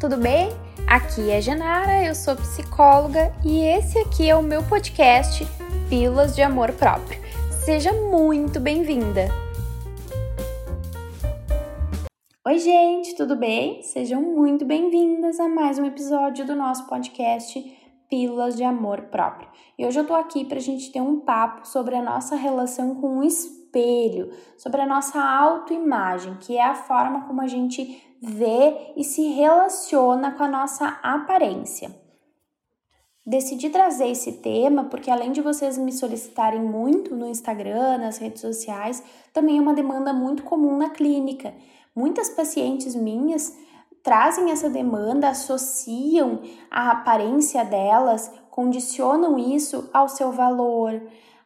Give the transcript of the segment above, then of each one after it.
tudo bem? Aqui é Genara, eu sou psicóloga e esse aqui é o meu podcast Pílulas de Amor Próprio. Seja muito bem-vinda! Oi, gente, tudo bem? Sejam muito bem-vindas a mais um episódio do nosso podcast Pílulas de Amor Próprio. E hoje eu tô aqui pra gente ter um papo sobre a nossa relação com o espelho, sobre a nossa autoimagem, que é a forma como a gente vê e se relaciona com a nossa aparência. Decidi trazer esse tema porque, além de vocês me solicitarem muito no Instagram, nas redes sociais, também é uma demanda muito comum na clínica. Muitas pacientes minhas trazem essa demanda, associam a aparência delas, condicionam isso ao seu valor,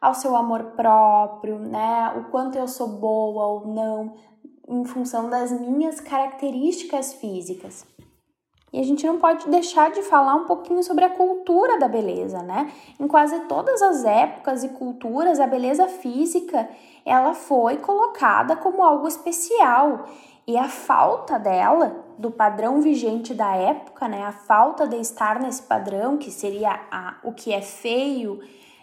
ao seu amor próprio, né? O quanto eu sou boa ou não, em função das minhas características físicas. E a gente não pode deixar de falar um pouquinho sobre a cultura da beleza, né? Em quase todas as épocas e culturas, a beleza física, ela foi colocada como algo especial. E a falta dela, do padrão vigente da época, né? A falta de estar nesse padrão, que seria a, o que é feio,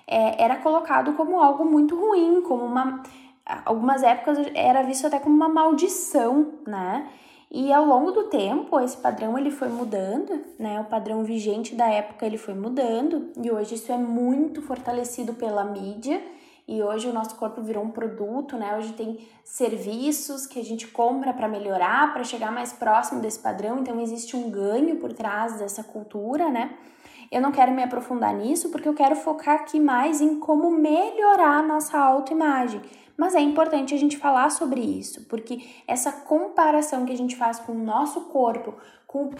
é, era colocado como algo muito ruim, como uma algumas épocas era visto até como uma maldição, né? E ao longo do tempo, esse padrão ele foi mudando, né? O padrão vigente da época ele foi mudando e hoje isso é muito fortalecido pela mídia. E hoje o nosso corpo virou um produto, né? Hoje tem serviços que a gente compra para melhorar, para chegar mais próximo desse padrão. Então existe um ganho por trás dessa cultura, né? Eu não quero me aprofundar nisso porque eu quero focar aqui mais em como melhorar a nossa autoimagem. Mas é importante a gente falar sobre isso, porque essa comparação que a gente faz com o nosso corpo, com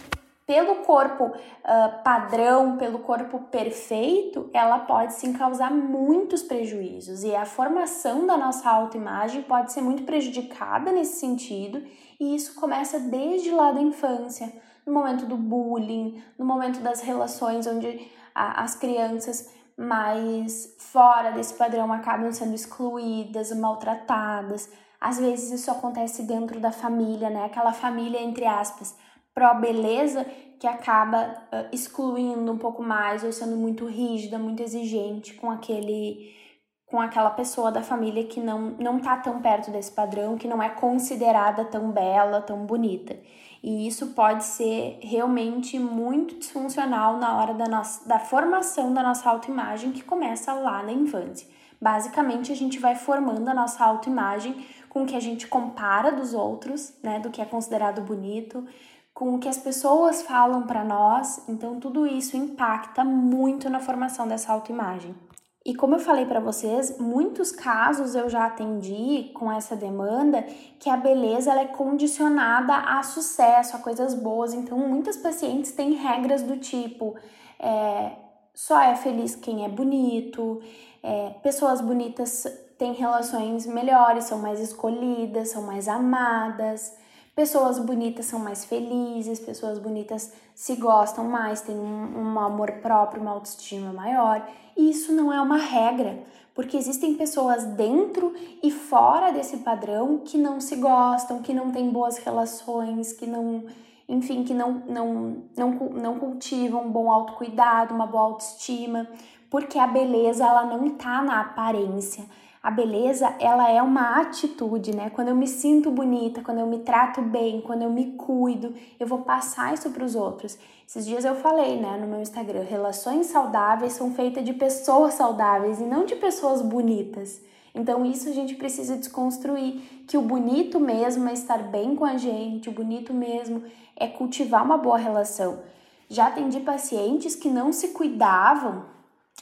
pelo corpo uh, padrão, pelo corpo perfeito, ela pode sim causar muitos prejuízos. E a formação da nossa autoimagem pode ser muito prejudicada nesse sentido, e isso começa desde lá da infância, no momento do bullying, no momento das relações onde a, as crianças mais fora desse padrão acabam sendo excluídas, maltratadas. Às vezes isso acontece dentro da família, né? Aquela família, entre aspas, pró-beleza que acaba uh, excluindo um pouco mais ou sendo muito rígida, muito exigente com aquele com aquela pessoa da família que não não tá tão perto desse padrão, que não é considerada tão bela, tão bonita. E isso pode ser realmente muito disfuncional na hora da, nossa, da formação da nossa autoimagem, que começa lá na infância. Basicamente, a gente vai formando a nossa autoimagem com o que a gente compara dos outros, né, do que é considerado bonito, com o que as pessoas falam para nós. Então, tudo isso impacta muito na formação dessa autoimagem. E como eu falei para vocês, muitos casos eu já atendi com essa demanda que a beleza ela é condicionada a sucesso, a coisas boas. Então, muitas pacientes têm regras do tipo: é, só é feliz quem é bonito, é, pessoas bonitas têm relações melhores, são mais escolhidas, são mais amadas. Pessoas bonitas são mais felizes, pessoas bonitas se gostam mais, têm um, um amor próprio, uma autoestima maior. E isso não é uma regra, porque existem pessoas dentro e fora desse padrão que não se gostam, que não têm boas relações, que não, enfim, que não, não, não, não cultivam um bom autocuidado, uma boa autoestima, porque a beleza ela não está na aparência, a beleza, ela é uma atitude, né? Quando eu me sinto bonita, quando eu me trato bem, quando eu me cuido, eu vou passar isso para os outros. Esses dias eu falei, né, no meu Instagram, relações saudáveis são feitas de pessoas saudáveis e não de pessoas bonitas. Então isso a gente precisa desconstruir, que o bonito mesmo é estar bem com a gente, o bonito mesmo é cultivar uma boa relação. Já atendi pacientes que não se cuidavam,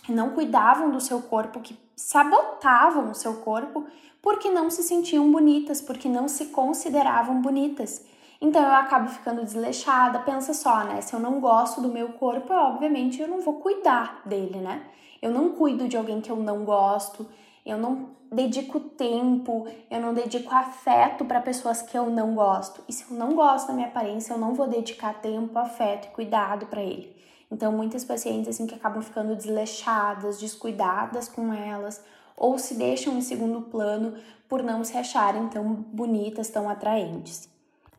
não cuidavam do seu corpo, que sabotavam o seu corpo porque não se sentiam bonitas, porque não se consideravam bonitas. Então eu acabo ficando desleixada, pensa só, né? Se eu não gosto do meu corpo, obviamente eu não vou cuidar dele, né? Eu não cuido de alguém que eu não gosto, eu não dedico tempo, eu não dedico afeto para pessoas que eu não gosto. E se eu não gosto da minha aparência, eu não vou dedicar tempo, afeto e cuidado para ele. Então, muitas pacientes assim que acabam ficando desleixadas, descuidadas com elas, ou se deixam em segundo plano por não se acharem tão bonitas, tão atraentes.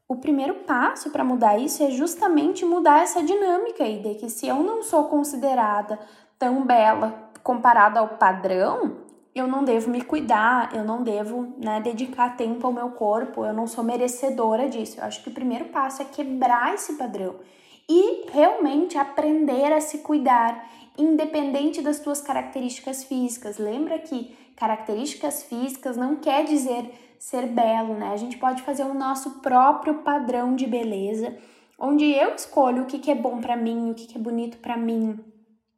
o primeiro passo para mudar isso é justamente mudar essa dinâmica aí de que se eu não sou considerada tão bela comparada ao padrão, eu não devo me cuidar, eu não devo né, dedicar tempo ao meu corpo, eu não sou merecedora disso. Eu acho que o primeiro passo é quebrar esse padrão e realmente aprender a se cuidar, independente das tuas características físicas. Lembra que características físicas não quer dizer ser belo, né? A gente pode fazer o nosso próprio padrão de beleza, onde eu escolho o que, que é bom para mim, o que, que é bonito para mim.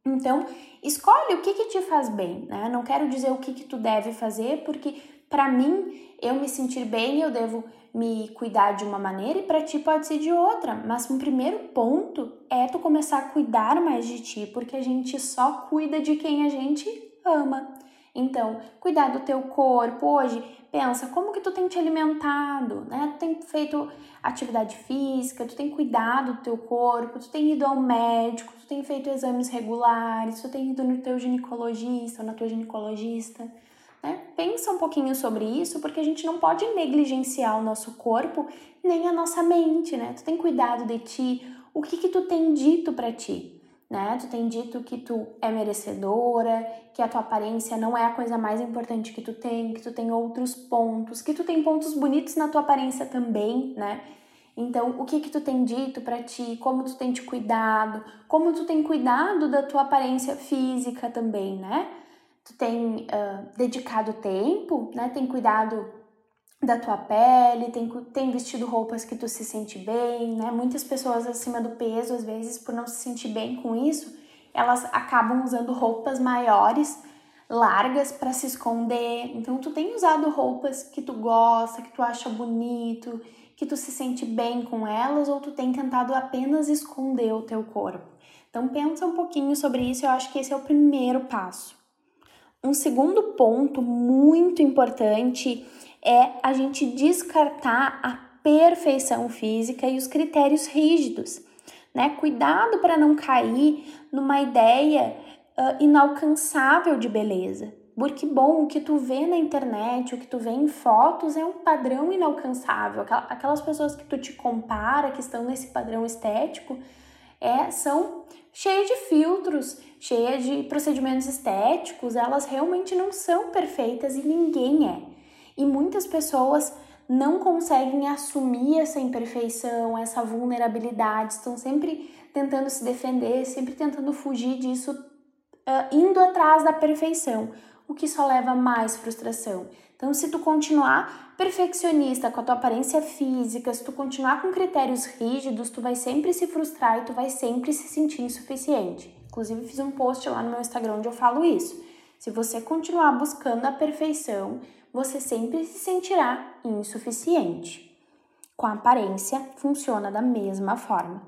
Então, escolhe o que, que te faz bem, né? Não quero dizer o que, que tu deve fazer, porque para mim, eu me sentir bem, eu devo me cuidar de uma maneira e para ti pode ser de outra. Mas um primeiro ponto é tu começar a cuidar mais de ti, porque a gente só cuida de quem a gente ama. Então, cuidar do teu corpo hoje, pensa como que tu tem te alimentado, né? Tu tem feito atividade física, tu tem cuidado do teu corpo, tu tem ido ao médico, tu tem feito exames regulares, tu tem ido no teu ginecologista ou na tua ginecologista. Né? Pensa um pouquinho sobre isso, porque a gente não pode negligenciar o nosso corpo nem a nossa mente, né? Tu tem cuidado de ti, o que que tu tem dito para ti, né? Tu tem dito que tu é merecedora, que a tua aparência não é a coisa mais importante que tu tem, que tu tem outros pontos, que tu tem pontos bonitos na tua aparência também, né? Então, o que que tu tem dito para ti? Como tu tem te cuidado? Como tu tem cuidado da tua aparência física também, né? Tu tem uh, dedicado tempo, né? Tem cuidado da tua pele, tem, tem vestido roupas que tu se sente bem, né? Muitas pessoas acima do peso, às vezes, por não se sentir bem com isso, elas acabam usando roupas maiores, largas para se esconder. Então, tu tem usado roupas que tu gosta, que tu acha bonito, que tu se sente bem com elas, ou tu tem tentado apenas esconder o teu corpo. Então, pensa um pouquinho sobre isso, eu acho que esse é o primeiro passo. Um segundo ponto muito importante é a gente descartar a perfeição física e os critérios rígidos, né? Cuidado para não cair numa ideia uh, inalcançável de beleza. Porque bom, o que tu vê na internet, o que tu vê em fotos é um padrão inalcançável. Aquelas pessoas que tu te compara, que estão nesse padrão estético, é, são cheias de filtros, cheias de procedimentos estéticos, elas realmente não são perfeitas e ninguém é. E muitas pessoas não conseguem assumir essa imperfeição, essa vulnerabilidade, estão sempre tentando se defender, sempre tentando fugir disso, uh, indo atrás da perfeição, o que só leva mais frustração. Então, se tu continuar perfeccionista com a tua aparência física, se tu continuar com critérios rígidos, tu vai sempre se frustrar e tu vai sempre se sentir insuficiente. Inclusive, fiz um post lá no meu Instagram onde eu falo isso. Se você continuar buscando a perfeição, você sempre se sentirá insuficiente. Com a aparência, funciona da mesma forma.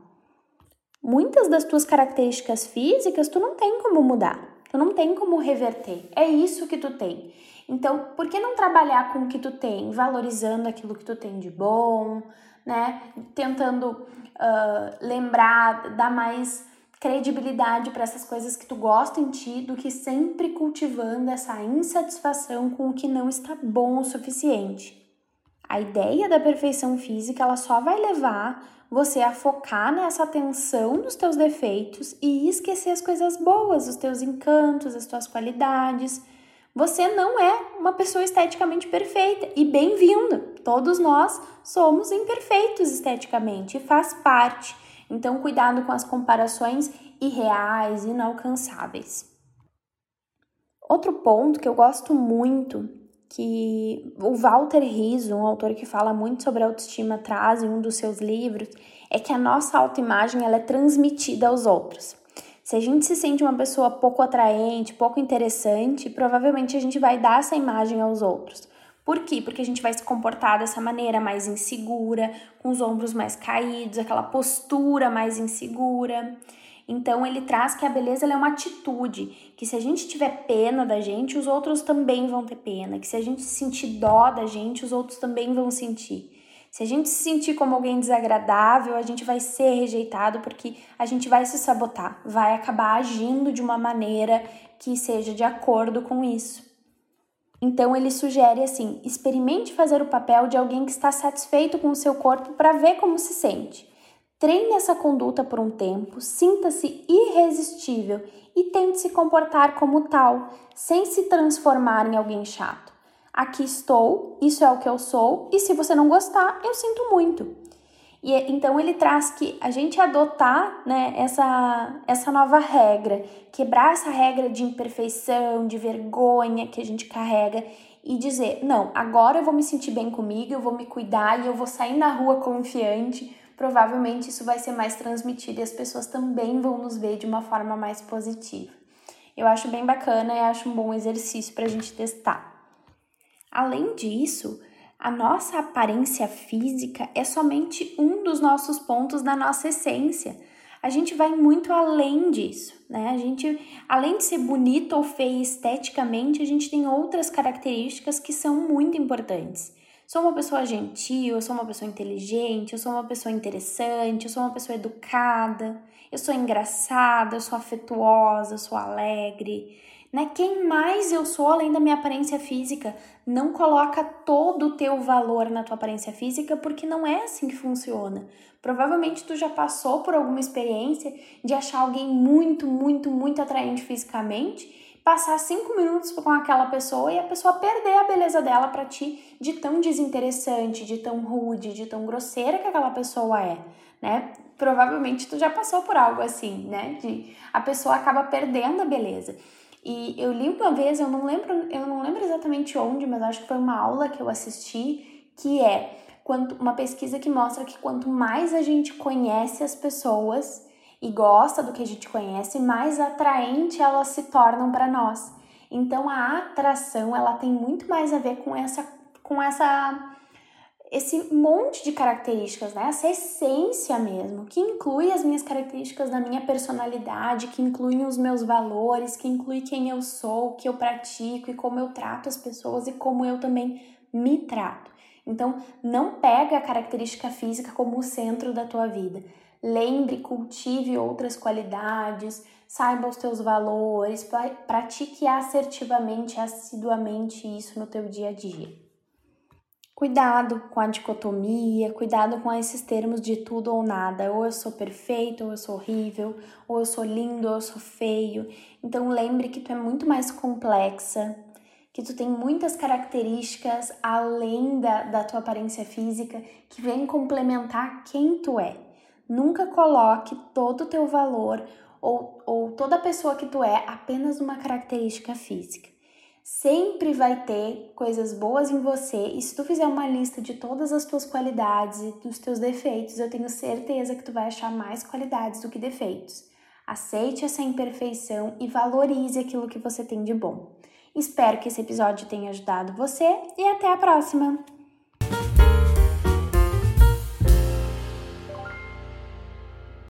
Muitas das tuas características físicas tu não tem como mudar. Não tem como reverter. É isso que tu tem. Então, por que não trabalhar com o que tu tem, valorizando aquilo que tu tem de bom, né? Tentando uh, lembrar, dar mais credibilidade para essas coisas que tu gosta em ti, do que sempre cultivando essa insatisfação com o que não está bom o suficiente. A ideia da perfeição física, ela só vai levar você a focar nessa atenção nos teus defeitos e esquecer as coisas boas, os teus encantos, as tuas qualidades. Você não é uma pessoa esteticamente perfeita e bem-vindo. Todos nós somos imperfeitos esteticamente e faz parte. Então, cuidado com as comparações irreais, inalcançáveis. Outro ponto que eu gosto muito que o Walter Rizzo, um autor que fala muito sobre autoestima, traz em um dos seus livros, é que a nossa autoimagem ela é transmitida aos outros. Se a gente se sente uma pessoa pouco atraente, pouco interessante, provavelmente a gente vai dar essa imagem aos outros. Por quê? Porque a gente vai se comportar dessa maneira mais insegura, com os ombros mais caídos, aquela postura mais insegura. Então ele traz que a beleza é uma atitude, que se a gente tiver pena da gente, os outros também vão ter pena, que se a gente sentir dó da gente, os outros também vão sentir. Se a gente se sentir como alguém desagradável, a gente vai ser rejeitado porque a gente vai se sabotar, vai acabar agindo de uma maneira que seja de acordo com isso. Então ele sugere assim: experimente fazer o papel de alguém que está satisfeito com o seu corpo para ver como se sente. Treine essa conduta por um tempo, sinta-se irresistível e tente se comportar como tal, sem se transformar em alguém chato. Aqui estou, isso é o que eu sou, e se você não gostar, eu sinto muito. E então ele traz que a gente adotar né, essa, essa nova regra, quebrar essa regra de imperfeição, de vergonha que a gente carrega e dizer: não, agora eu vou me sentir bem comigo, eu vou me cuidar e eu vou sair na rua confiante. Provavelmente isso vai ser mais transmitido e as pessoas também vão nos ver de uma forma mais positiva. Eu acho bem bacana e acho um bom exercício para a gente testar. Além disso, a nossa aparência física é somente um dos nossos pontos da nossa essência. A gente vai muito além disso, né? A gente, além de ser bonita ou feia esteticamente, a gente tem outras características que são muito importantes. Sou uma pessoa gentil, eu sou uma pessoa inteligente, eu sou uma pessoa interessante, eu sou uma pessoa educada, eu sou engraçada, eu sou afetuosa, eu sou alegre né? Quem mais eu sou além da minha aparência física? Não coloca todo o teu valor na tua aparência física, porque não é assim que funciona. Provavelmente tu já passou por alguma experiência de achar alguém muito, muito, muito atraente fisicamente, passar cinco minutos com aquela pessoa e a pessoa perder a beleza dela para ti de tão desinteressante, de tão rude, de tão grosseira que aquela pessoa é, né? Provavelmente tu já passou por algo assim, né? De a pessoa acaba perdendo a beleza. E eu li uma vez, eu não lembro, eu não lembro exatamente onde, mas acho que foi uma aula que eu assisti, que é quanto, uma pesquisa que mostra que quanto mais a gente conhece as pessoas e gosta do que a gente conhece, mais atraente elas se tornam para nós. Então a atração, ela tem muito mais a ver com essa com essa esse monte de características, né? Essa essência mesmo, que inclui as minhas características da minha personalidade, que inclui os meus valores, que inclui quem eu sou, o que eu pratico e como eu trato as pessoas e como eu também me trato. Então, não pega a característica física como o centro da tua vida. Lembre, cultive outras qualidades, saiba os teus valores, pratique assertivamente, assiduamente isso no teu dia a dia. Cuidado com a dicotomia, cuidado com esses termos de tudo ou nada. Ou eu sou perfeito, ou eu sou horrível, ou eu sou lindo, ou eu sou feio. Então lembre que tu é muito mais complexa, que tu tem muitas características além da, da tua aparência física que vêm complementar quem tu é. Nunca coloque todo o teu valor ou, ou toda a pessoa que tu é apenas numa característica física sempre vai ter coisas boas em você. E se tu fizer uma lista de todas as tuas qualidades e dos teus defeitos, eu tenho certeza que tu vai achar mais qualidades do que defeitos. Aceite essa imperfeição e valorize aquilo que você tem de bom. Espero que esse episódio tenha ajudado você e até a próxima!